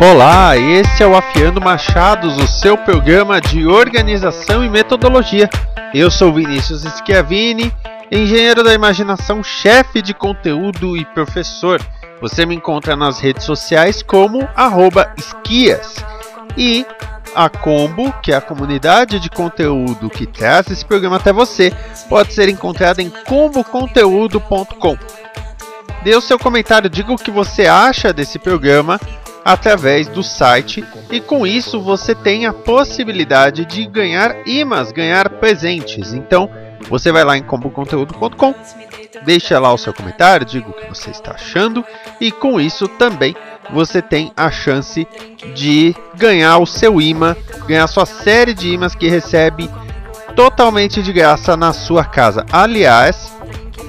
Olá, esse é o Afiando Machados, o seu programa de organização e metodologia. Eu sou Vinícius Schiavini, engenheiro da imaginação, chefe de conteúdo e professor. Você me encontra nas redes sociais como esquias. E a Combo, que é a comunidade de conteúdo que traz esse programa até você, pode ser encontrada em comboconteúdo.com. Dê o seu comentário, diga o que você acha desse programa através do site e com isso você tem a possibilidade de ganhar imãs, ganhar presentes. Então você vai lá em comboconteúdo.com, deixa lá o seu comentário, diga o que você está achando e com isso também você tem a chance de ganhar o seu imã, ganhar sua série de imãs que recebe totalmente de graça na sua casa. Aliás,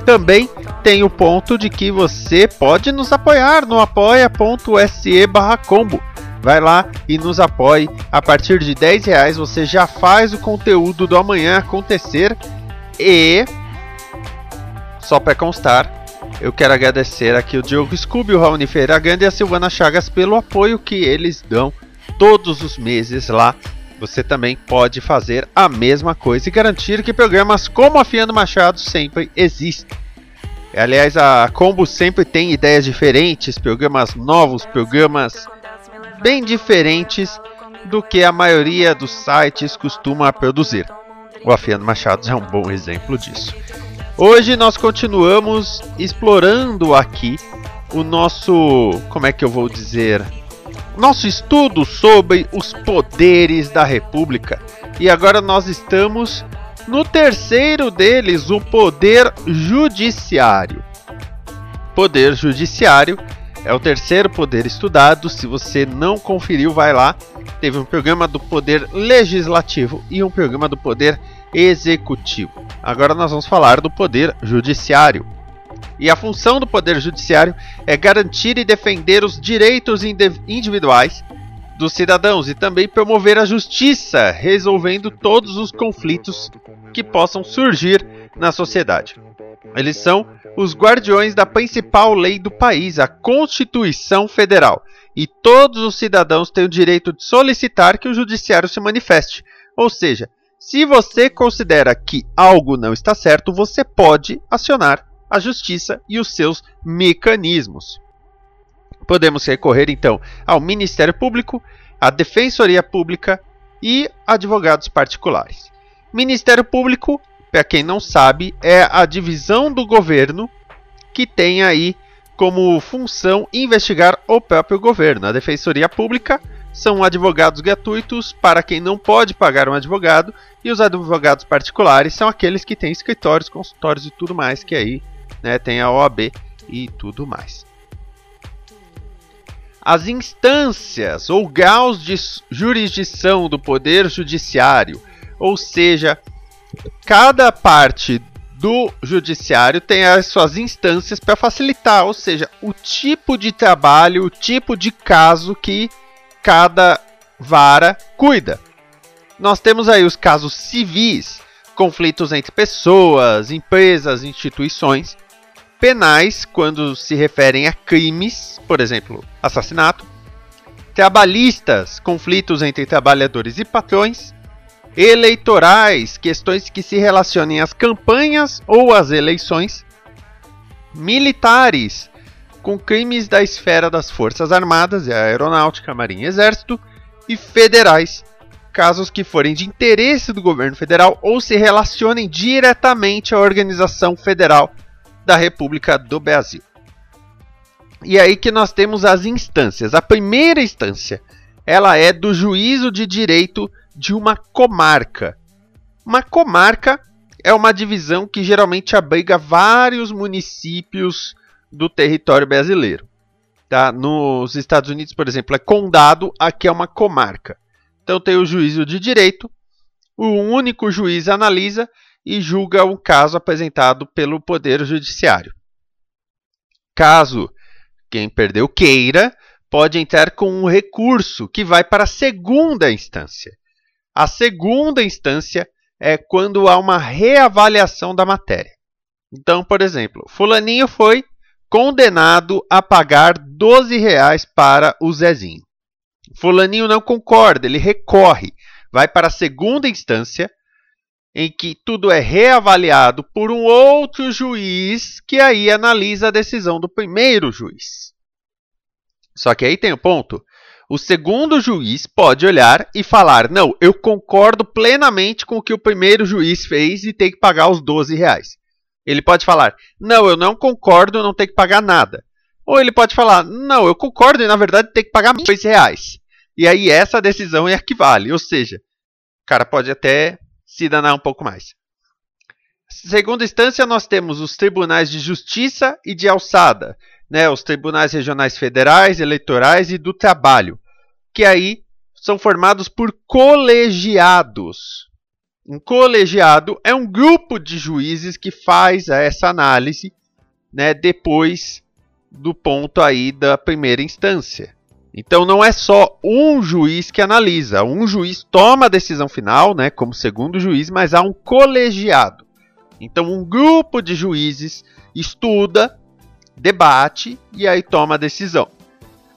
também tem o ponto de que você pode nos apoiar no apoia.se barra combo. Vai lá e nos apoie. A partir de 10 reais você já faz o conteúdo do amanhã acontecer. E só para constar, eu quero agradecer aqui o Diogo Scooby, o Raoni Feiraganda e a Silvana Chagas pelo apoio que eles dão todos os meses lá. Você também pode fazer a mesma coisa e garantir que programas como Afiando Machado sempre existem. Aliás, a Combo sempre tem ideias diferentes, programas novos, programas bem diferentes do que a maioria dos sites costuma produzir. O Afiano Machados é um bom exemplo disso. Hoje nós continuamos explorando aqui o nosso, como é que eu vou dizer, nosso estudo sobre os poderes da República. E agora nós estamos no terceiro deles, o poder judiciário. Poder judiciário é o terceiro poder estudado. Se você não conferiu, vai lá. Teve um programa do poder legislativo e um programa do poder executivo. Agora nós vamos falar do poder judiciário. E a função do poder judiciário é garantir e defender os direitos individuais dos cidadãos e também promover a justiça, resolvendo todos os conflitos que possam surgir na sociedade. Eles são os guardiões da principal lei do país, a Constituição Federal, e todos os cidadãos têm o direito de solicitar que o judiciário se manifeste. Ou seja, se você considera que algo não está certo, você pode acionar a justiça e os seus mecanismos. Podemos recorrer então ao Ministério Público, à Defensoria Pública e advogados particulares. Ministério Público, para quem não sabe, é a divisão do governo que tem aí como função investigar o próprio governo. A Defensoria Pública são advogados gratuitos para quem não pode pagar um advogado, e os advogados particulares são aqueles que têm escritórios, consultórios e tudo mais, que aí né, tem a OAB e tudo mais as instâncias ou graus de jurisdição do Poder Judiciário, ou seja, cada parte do Judiciário tem as suas instâncias para facilitar, ou seja, o tipo de trabalho, o tipo de caso que cada vara cuida. Nós temos aí os casos civis, conflitos entre pessoas, empresas, instituições penais quando se referem a crimes, por exemplo, assassinato, trabalhistas, conflitos entre trabalhadores e patrões, eleitorais, questões que se relacionem às campanhas ou às eleições, militares, com crimes da esfera das Forças Armadas, a Aeronáutica, Marinha e Exército, e federais, casos que forem de interesse do governo federal ou se relacionem diretamente à organização federal da República do Brasil. E aí que nós temos as instâncias. A primeira instância, ela é do juízo de direito de uma comarca. Uma comarca é uma divisão que geralmente abriga vários municípios do território brasileiro. Tá? Nos Estados Unidos, por exemplo, é condado, aqui é uma comarca. Então tem o juízo de direito, o único juiz analisa e julga um caso apresentado pelo Poder Judiciário. Caso quem perdeu queira, pode entrar com um recurso que vai para a segunda instância. A segunda instância é quando há uma reavaliação da matéria. Então, por exemplo, Fulaninho foi condenado a pagar 12 reais para o Zezinho. Fulaninho não concorda, ele recorre, vai para a segunda instância, em que tudo é reavaliado por um outro juiz que aí analisa a decisão do primeiro juiz. Só que aí tem o um ponto. O segundo juiz pode olhar e falar: não, eu concordo plenamente com o que o primeiro juiz fez e tem que pagar os 12 reais. Ele pode falar: não, eu não concordo, não tem que pagar nada. Ou ele pode falar: não, eu concordo e na verdade tem que pagar 2 reais. E aí essa decisão é a que vale. Ou seja, o cara pode até se danar um pouco mais. Segunda instância, nós temos os tribunais de justiça e de alçada, né, os tribunais regionais federais, eleitorais e do trabalho, que aí são formados por colegiados. Um colegiado é um grupo de juízes que faz essa análise né, depois do ponto aí da primeira instância. Então não é só um juiz que analisa, um juiz toma a decisão final, né, como segundo juiz, mas há um colegiado. Então um grupo de juízes estuda debate e aí toma a decisão.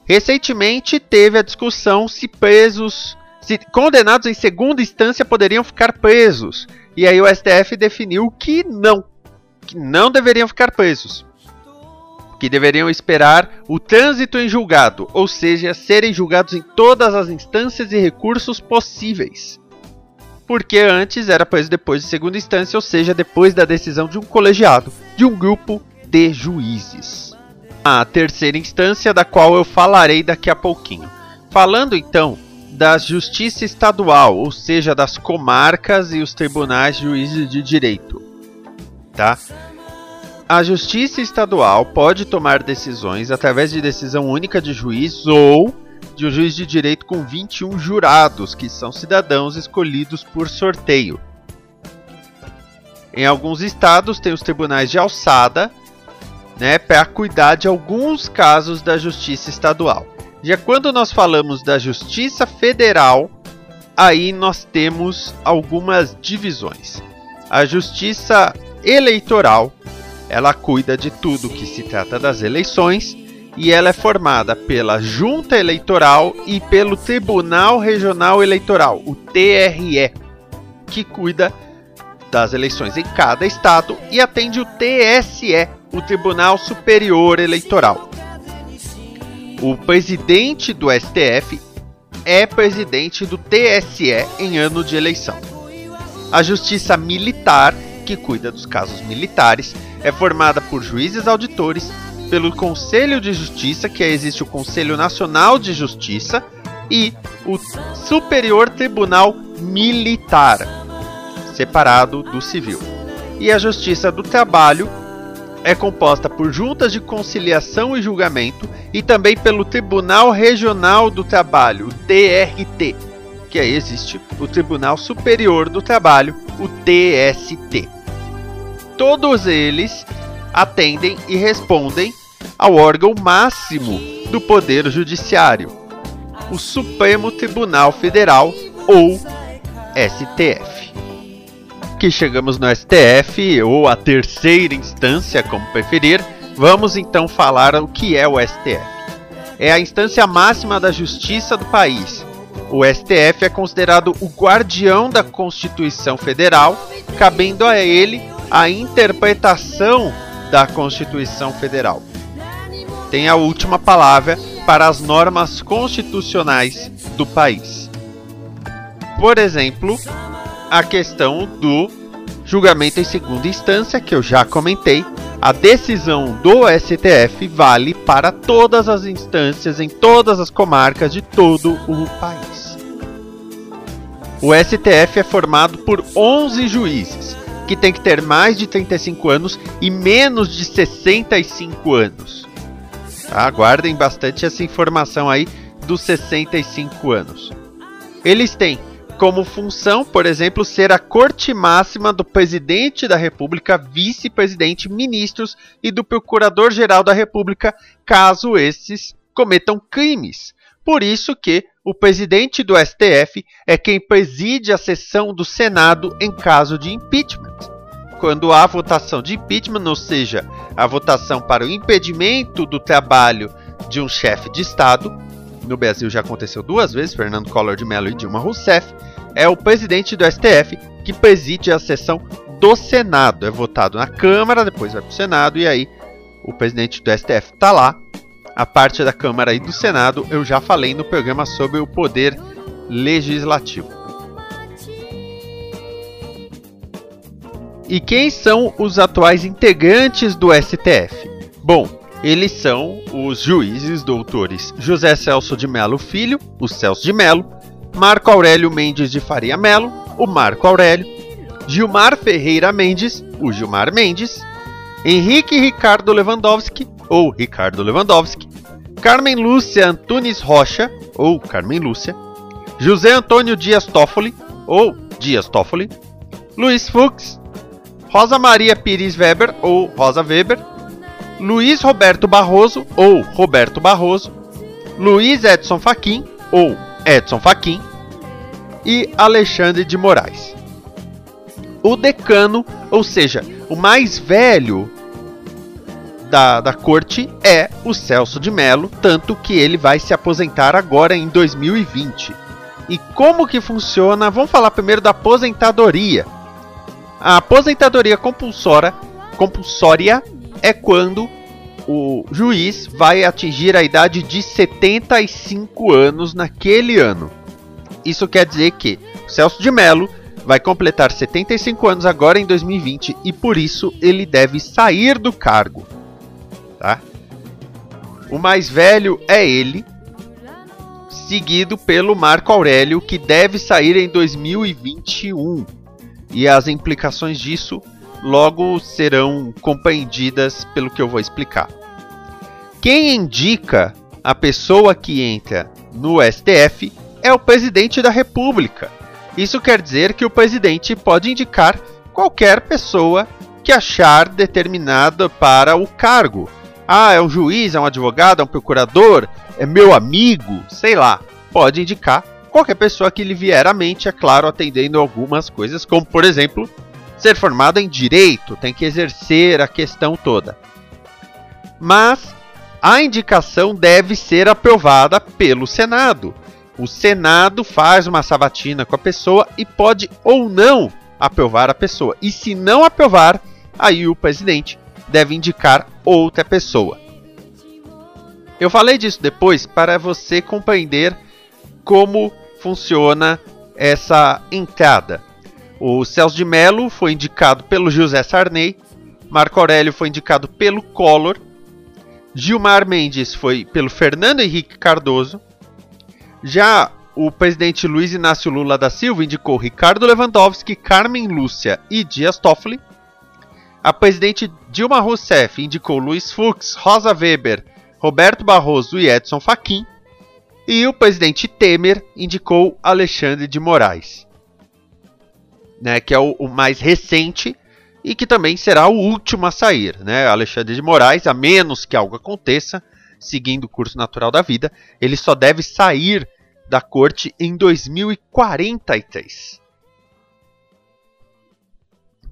Recentemente teve a discussão se presos, se condenados em segunda instância poderiam ficar presos. E aí o STF definiu que não, que não deveriam ficar presos. Que deveriam esperar o trânsito em julgado, ou seja, serem julgados em todas as instâncias e recursos possíveis. Porque antes era preso depois de segunda instância, ou seja, depois da decisão de um colegiado, de um grupo de juízes. A terceira instância, da qual eu falarei daqui a pouquinho. Falando então da justiça estadual, ou seja, das comarcas e os tribunais juízes de direito. Tá? A justiça estadual pode tomar decisões através de decisão única de juiz ou de um juiz de direito com 21 jurados, que são cidadãos escolhidos por sorteio. Em alguns estados tem os tribunais de alçada, né, para cuidar de alguns casos da justiça estadual. Já quando nós falamos da justiça federal, aí nós temos algumas divisões. A justiça eleitoral, ela cuida de tudo que se trata das eleições e ela é formada pela Junta Eleitoral e pelo Tribunal Regional Eleitoral, o TRE, que cuida das eleições em cada estado e atende o TSE, o Tribunal Superior Eleitoral. O presidente do STF é presidente do TSE em ano de eleição. A Justiça Militar, que cuida dos casos militares, é formada por juízes auditores, pelo Conselho de Justiça, que existe o Conselho Nacional de Justiça, e o Superior Tribunal Militar, separado do civil. E a Justiça do Trabalho é composta por juntas de conciliação e julgamento e também pelo Tribunal Regional do Trabalho, TRT, que aí existe o Tribunal Superior do Trabalho, o TST. Todos eles atendem e respondem ao órgão máximo do Poder Judiciário, o Supremo Tribunal Federal ou STF que chegamos no STF, ou a terceira instância, como preferir, vamos então falar o que é o STF. é a instância máxima da justiça do país. O STF é considerado o guardião da Constituição Federal, cabendo a ele a interpretação da Constituição Federal. Tem a última palavra para as normas constitucionais do país. Por exemplo, a questão do julgamento em segunda instância, que eu já comentei, a decisão do STF vale para todas as instâncias em todas as comarcas de todo o país. O STF é formado por 11 juízes, que tem que ter mais de 35 anos e menos de 65 anos. Tá? Aguardem bastante essa informação aí dos 65 anos. Eles têm como função, por exemplo, ser a corte máxima do presidente da República, vice-presidente, ministros e do procurador-geral da República, caso esses cometam crimes. Por isso que o presidente do STF é quem preside a sessão do Senado em caso de impeachment. Quando há votação de impeachment, ou seja, a votação para o impedimento do trabalho de um chefe de Estado, no Brasil já aconteceu duas vezes, Fernando Collor de Mello e Dilma Rousseff, é o presidente do STF que preside a sessão do Senado. É votado na Câmara, depois vai para o Senado e aí o presidente do STF está lá. A parte da Câmara e do Senado eu já falei no programa sobre o poder legislativo. E quem são os atuais integrantes do STF? Bom, eles são os juízes doutores José Celso de Melo Filho, o Celso de Melo, Marco Aurélio Mendes de Faria Melo, o Marco Aurélio, Gilmar Ferreira Mendes, o Gilmar Mendes, Henrique Ricardo Lewandowski, ou Ricardo Lewandowski, Carmen Lúcia Antunes Rocha, ou Carmen Lúcia, José Antônio Dias Toffoli, ou Dias Toffoli, Luiz Fux, Rosa Maria Pires Weber, ou Rosa Weber, Luiz Roberto Barroso, ou Roberto Barroso, Luiz Edson Fachin, ou Edson Fachin e Alexandre de Moraes. O decano, ou seja, o mais velho da, da corte é o Celso de Mello, tanto que ele vai se aposentar agora em 2020. E como que funciona? Vamos falar primeiro da aposentadoria. A aposentadoria compulsória, compulsória é quando o juiz vai atingir a idade de 75 anos naquele ano. Isso quer dizer que Celso de Mello vai completar 75 anos agora em 2020 e por isso ele deve sair do cargo. Tá? O mais velho é ele, seguido pelo Marco Aurélio, que deve sair em 2021. E as implicações disso logo serão compreendidas pelo que eu vou explicar. Quem indica a pessoa que entra no STF é o presidente da República. Isso quer dizer que o presidente pode indicar qualquer pessoa que achar determinada para o cargo. Ah, é um juiz, é um advogado, é um procurador, é meu amigo, sei lá. Pode indicar qualquer pessoa que lhe vier à mente, é claro, atendendo algumas coisas, como por exemplo, ser formado em direito, tem que exercer a questão toda. Mas a indicação deve ser aprovada pelo Senado. O Senado faz uma sabatina com a pessoa e pode ou não aprovar a pessoa. E se não aprovar, aí o presidente deve indicar outra pessoa. Eu falei disso depois para você compreender como funciona essa entrada. O Celso de Mello foi indicado pelo José Sarney, Marco Aurélio foi indicado pelo Collor, Gilmar Mendes foi pelo Fernando Henrique Cardoso, já o presidente Luiz Inácio Lula da Silva indicou Ricardo Lewandowski, Carmen Lúcia e Dias Toffoli. A presidente Dilma Rousseff indicou Luiz Fux, Rosa Weber, Roberto Barroso e Edson Fachin. E o presidente Temer indicou Alexandre de Moraes né, que é o, o, mais recente e que também será o último a sair. Né? Alexandre de Moraes, a menos que algo aconteça, seguindo o curso natural da vida, ele só deve sair da corte em 2043.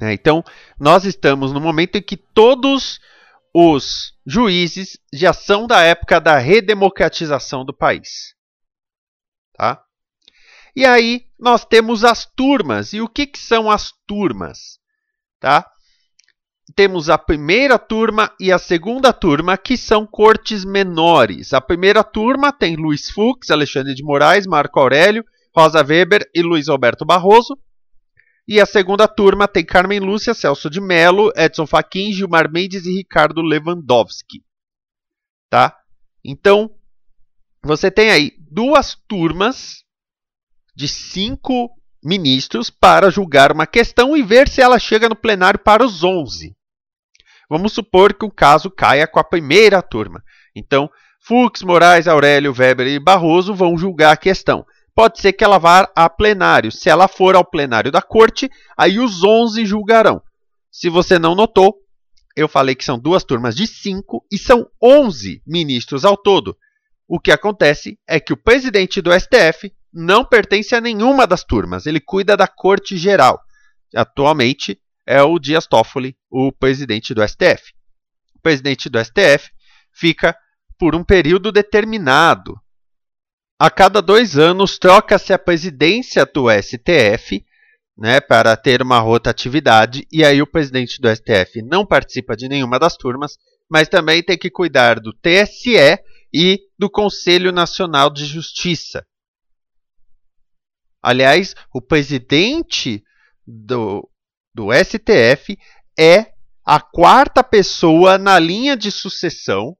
Né? Então, nós estamos no momento em que todos os juízes já são da época da redemocratização do país. Tá? E aí nós temos as turmas. E o que, que são as turmas? Tá? Temos a primeira turma e a segunda turma, que são cortes menores. A primeira turma tem Luiz Fux, Alexandre de Moraes, Marco Aurélio, Rosa Weber e Luiz Alberto Barroso. E a segunda turma tem Carmen Lúcia, Celso de Mello, Edson Fachin, Gilmar Mendes e Ricardo Lewandowski. Tá? Então, você tem aí duas turmas de cinco ministros para julgar uma questão e ver se ela chega no plenário para os 11. Vamos supor que o caso caia com a primeira turma. Então, Fux, Moraes, Aurélio, Weber e Barroso vão julgar a questão pode ser que ela vá a plenário. Se ela for ao plenário da corte, aí os 11 julgarão. Se você não notou, eu falei que são duas turmas de cinco e são 11 ministros ao todo. O que acontece é que o presidente do STF não pertence a nenhuma das turmas, ele cuida da Corte Geral. Atualmente é o Dias Toffoli, o presidente do STF. O presidente do STF fica por um período determinado, a cada dois anos troca-se a presidência do STF, né, para ter uma rotatividade, e aí o presidente do STF não participa de nenhuma das turmas, mas também tem que cuidar do TSE e do Conselho Nacional de Justiça. Aliás, o presidente do, do STF é a quarta pessoa na linha de sucessão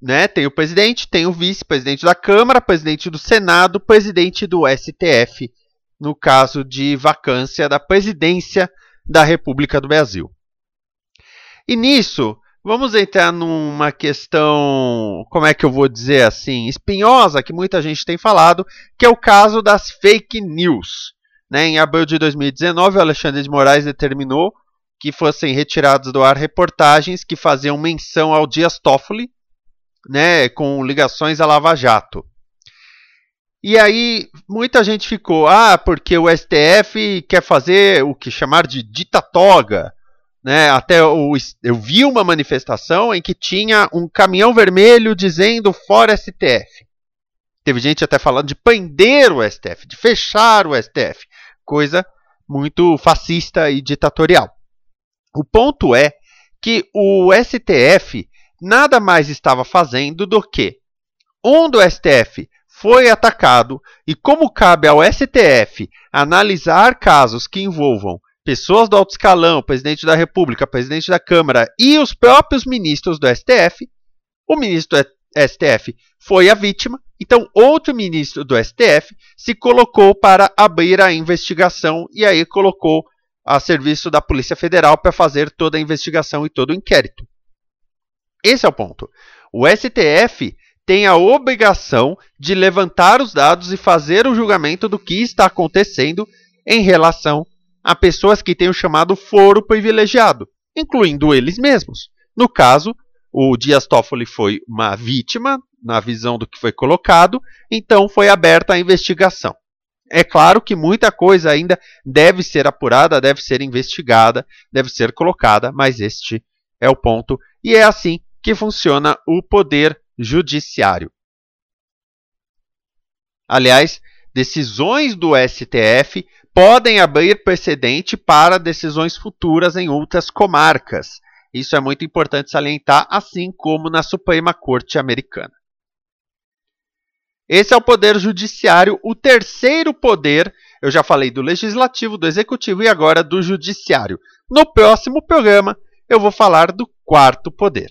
né? Tem o presidente, tem o vice-presidente da Câmara, presidente do Senado, presidente do STF, no caso de vacância da presidência da República do Brasil. E nisso, vamos entrar numa questão, como é que eu vou dizer assim, espinhosa, que muita gente tem falado, que é o caso das fake news. Né? Em abril de 2019, o Alexandre de Moraes determinou que fossem retiradas do ar reportagens que faziam menção ao Dias Toffoli, né, com ligações a Lava Jato. E aí muita gente ficou, ah, porque o STF quer fazer o que chamar de ditatoga, né? Até o, eu vi uma manifestação em que tinha um caminhão vermelho dizendo fora STF. Teve gente até falando de prender o STF, de fechar o STF, coisa muito fascista e ditatorial. O ponto é que o STF nada mais estava fazendo do que um do STF foi atacado e como cabe ao STF analisar casos que envolvam pessoas do alto escalão, presidente da República, presidente da Câmara e os próprios ministros do STF, o ministro do STF foi a vítima, então outro ministro do STF se colocou para abrir a investigação e aí colocou a serviço da Polícia Federal para fazer toda a investigação e todo o inquérito. Esse é o ponto. O STF tem a obrigação de levantar os dados e fazer o julgamento do que está acontecendo em relação a pessoas que têm o chamado foro privilegiado, incluindo eles mesmos. No caso, o Dias Toffoli foi uma vítima, na visão do que foi colocado, então foi aberta a investigação. É claro que muita coisa ainda deve ser apurada, deve ser investigada, deve ser colocada, mas este é o ponto. E é assim que funciona o poder judiciário. Aliás, decisões do STF podem abrir precedente para decisões futuras em outras comarcas. Isso é muito importante salientar, assim como na Suprema Corte Americana. Esse é o poder judiciário, o terceiro poder. Eu já falei do legislativo, do executivo e agora do judiciário. No próximo programa, eu vou falar do quarto poder.